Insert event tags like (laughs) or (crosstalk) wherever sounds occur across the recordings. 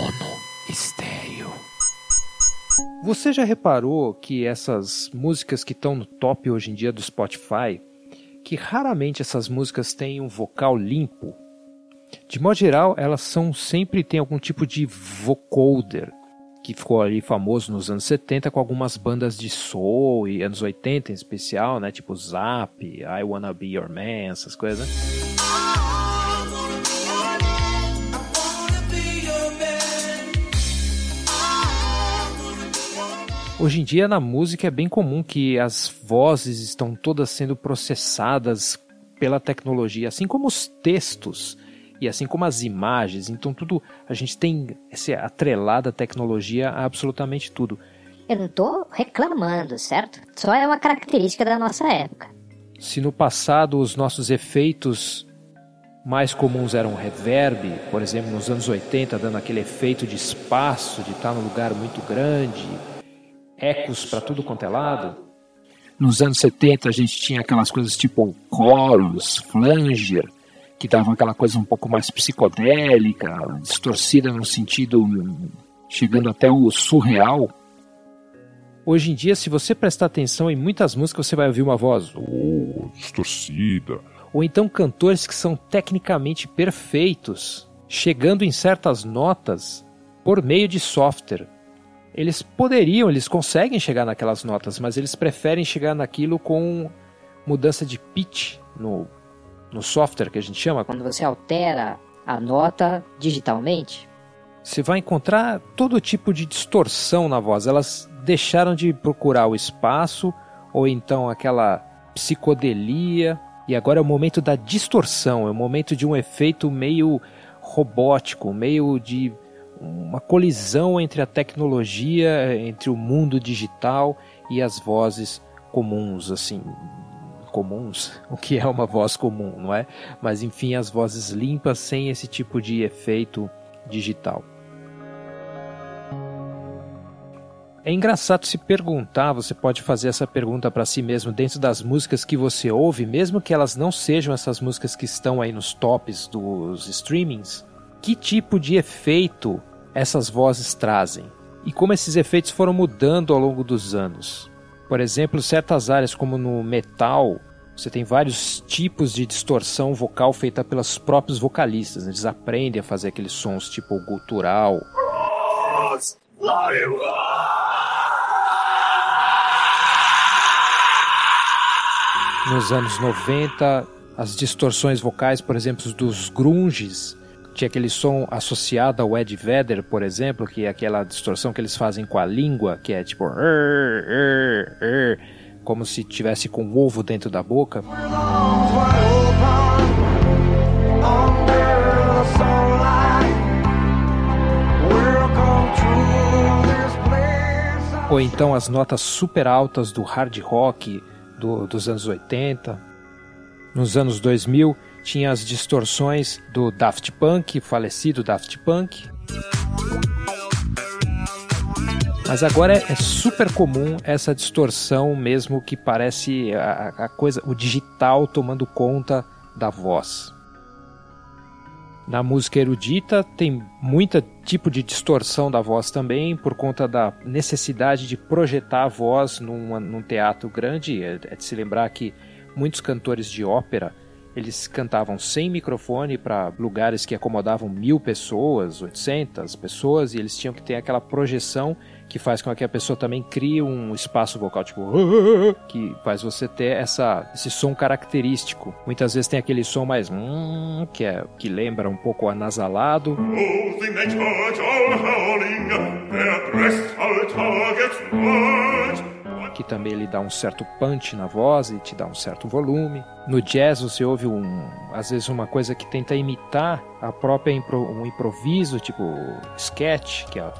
Mono Estéreo. Você já reparou que essas músicas que estão no top hoje em dia do Spotify, que raramente essas músicas têm um vocal limpo? De modo geral, elas são sempre tem algum tipo de vocoder, que ficou ali famoso nos anos 70 com algumas bandas de soul e anos 80 em especial, né, tipo Zap, I Wanna Be Your Man, essas coisas. Né? Hoje em dia na música é bem comum que as vozes estão todas sendo processadas pela tecnologia, assim como os textos e assim como as imagens. Então tudo a gente tem essa atrelada tecnologia a absolutamente tudo. Eu não estou reclamando, certo? Só é uma característica da nossa época. Se no passado os nossos efeitos mais comuns eram reverb, por exemplo, nos anos 80, dando aquele efeito de espaço, de estar num lugar muito grande, ecos para tudo quanto é lado. Nos anos 70 a gente tinha aquelas coisas tipo chorus, flanger, que davam aquela coisa um pouco mais psicodélica, distorcida no sentido chegando até o surreal. Hoje em dia, se você prestar atenção em muitas músicas, você vai ouvir uma voz oh, distorcida. Ou então cantores que são tecnicamente perfeitos, chegando em certas notas por meio de software eles poderiam, eles conseguem chegar naquelas notas, mas eles preferem chegar naquilo com mudança de pitch no, no software que a gente chama. Quando você altera a nota digitalmente, você vai encontrar todo tipo de distorção na voz. Elas deixaram de procurar o espaço ou então aquela psicodelia e agora é o momento da distorção, é o momento de um efeito meio robótico, meio de uma colisão entre a tecnologia, entre o mundo digital e as vozes comuns, assim, comuns, (laughs) o que é uma voz comum, não é? Mas enfim, as vozes limpas sem esse tipo de efeito digital. É engraçado se perguntar, você pode fazer essa pergunta para si mesmo dentro das músicas que você ouve, mesmo que elas não sejam essas músicas que estão aí nos tops dos streamings, que tipo de efeito essas vozes trazem e como esses efeitos foram mudando ao longo dos anos. Por exemplo, certas áreas como no metal, você tem vários tipos de distorção vocal feita pelos próprios vocalistas. Eles aprendem a fazer aqueles sons tipo gutural. Nos anos 90, as distorções vocais, por exemplo, dos grunges, tinha aquele som associado ao Ed Vedder, por exemplo, que é aquela distorção que eles fazem com a língua, que é tipo como se tivesse com um ovo dentro da boca. Ou então as notas super altas do hard rock do, dos anos 80. Nos anos 2000, tinha as distorções do Daft Punk, falecido Daft Punk. Mas agora é, super comum essa distorção mesmo que parece a, a coisa, o digital tomando conta da voz. Na música erudita tem muito tipo de distorção da voz também, por conta da necessidade de projetar a voz num, num teatro grande. É, é de se lembrar que muitos cantores de ópera eles cantavam sem microfone para lugares que acomodavam mil pessoas, 800 pessoas, e eles tinham que ter aquela projeção que faz com que a pessoa também crie um espaço vocal, tipo, (laughs) que faz você ter essa, esse som característico. Muitas vezes tem aquele som mais, hum, que é que lembra um pouco anasalado que também ele dá um certo punch na voz e te dá um certo volume. No jazz você ouve um, às vezes uma coisa que tenta imitar a própria impro, um improviso, tipo sketch, que é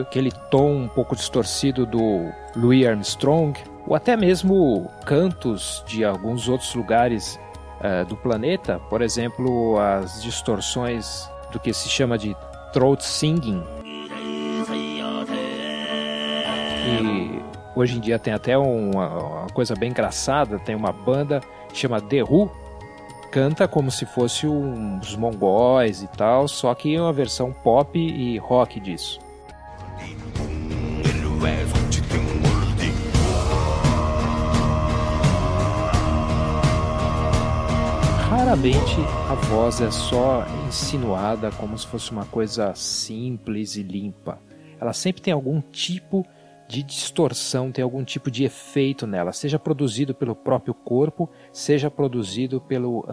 aquele tom um pouco distorcido do Louis Armstrong, ou até mesmo cantos de alguns outros lugares uh, do planeta, por exemplo, as distorções do que se chama de throat singing, que Hoje em dia tem até uma, uma coisa bem engraçada, tem uma banda chama The Who, canta como se fosse uns mongóis e tal, só que é uma versão pop e rock disso. Raramente a voz é só insinuada como se fosse uma coisa simples e limpa. Ela sempre tem algum tipo de distorção, tem algum tipo de efeito nela, seja produzido pelo próprio corpo, seja produzido pelo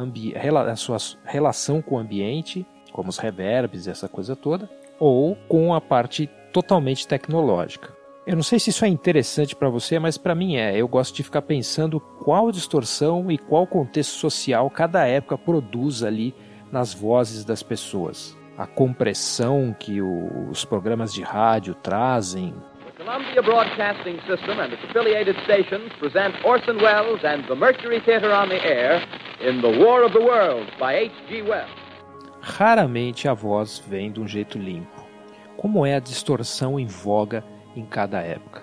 a sua relação com o ambiente, como os reverbs essa coisa toda, ou com a parte totalmente tecnológica. Eu não sei se isso é interessante para você, mas para mim é. Eu gosto de ficar pensando qual distorção e qual contexto social cada época produz ali nas vozes das pessoas. A compressão que os programas de rádio trazem, Columbia Broadcasting System and its affiliated stations present Orson Welles and the Mercury Theater on the Air in The War of the Worlds by H.G. Wells. Raramente a voz vem de um jeito limpo. Como é a distorção em voga em cada época?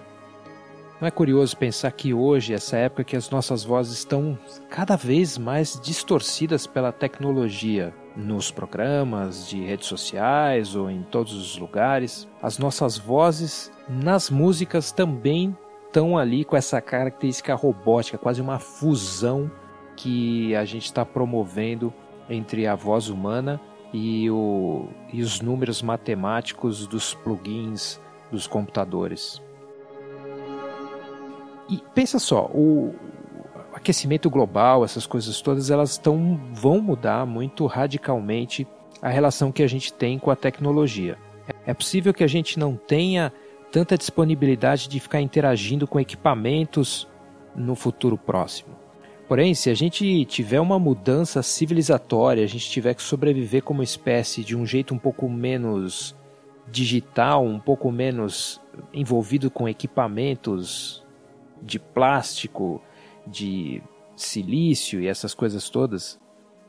Não é curioso pensar que hoje, essa época que as nossas vozes estão cada vez mais distorcidas pela tecnologia, nos programas de redes sociais ou em todos os lugares, as nossas vozes nas músicas também estão ali com essa característica robótica, quase uma fusão que a gente está promovendo entre a voz humana e, o, e os números matemáticos dos plugins dos computadores. E pensa só, o, aquecimento global, essas coisas todas, elas tão, vão mudar muito radicalmente a relação que a gente tem com a tecnologia. É possível que a gente não tenha tanta disponibilidade de ficar interagindo com equipamentos no futuro próximo. Porém, se a gente tiver uma mudança civilizatória, a gente tiver que sobreviver como espécie de um jeito um pouco menos digital, um pouco menos envolvido com equipamentos de plástico, de silício e essas coisas todas,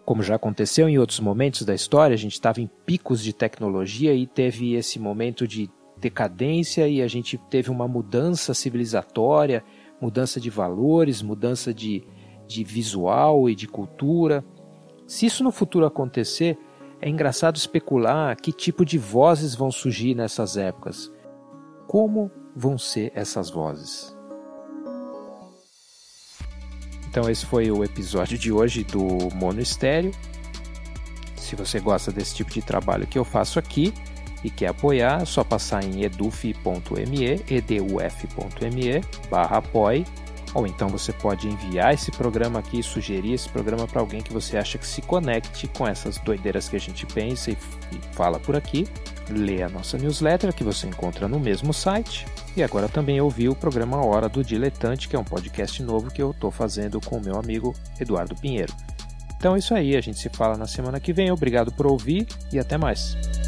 como já aconteceu em outros momentos da história, a gente estava em picos de tecnologia e teve esse momento de decadência e a gente teve uma mudança civilizatória, mudança de valores, mudança de, de visual e de cultura. Se isso no futuro acontecer, é engraçado especular que tipo de vozes vão surgir nessas épocas. Como vão ser essas vozes? Então esse foi o episódio de hoje do Mono Estéreo. Se você gosta desse tipo de trabalho que eu faço aqui e quer apoiar, é só passar em eduf.me, eduf.me barra apoie, ou então você pode enviar esse programa aqui, sugerir esse programa para alguém que você acha que se conecte com essas doideiras que a gente pensa e, e fala por aqui. Lê a nossa newsletter que você encontra no mesmo site e agora também ouvi o programa Hora do Diletante, que é um podcast novo que eu estou fazendo com o meu amigo Eduardo Pinheiro. Então é isso aí, a gente se fala na semana que vem. Obrigado por ouvir e até mais.